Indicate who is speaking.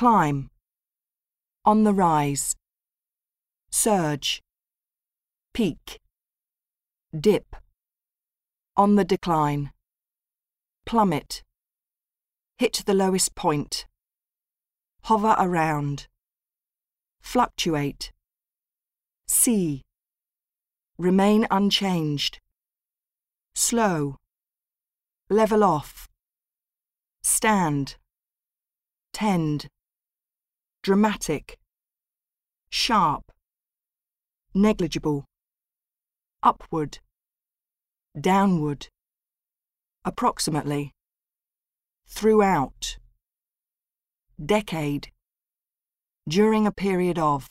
Speaker 1: climb, on the rise, surge, peak, dip, on the decline, plummet, hit the lowest point, hover around, fluctuate, see, remain unchanged, slow, level off, stand, tend, dramatic, sharp, negligible, upward, downward, approximately, throughout, decade, during a period of.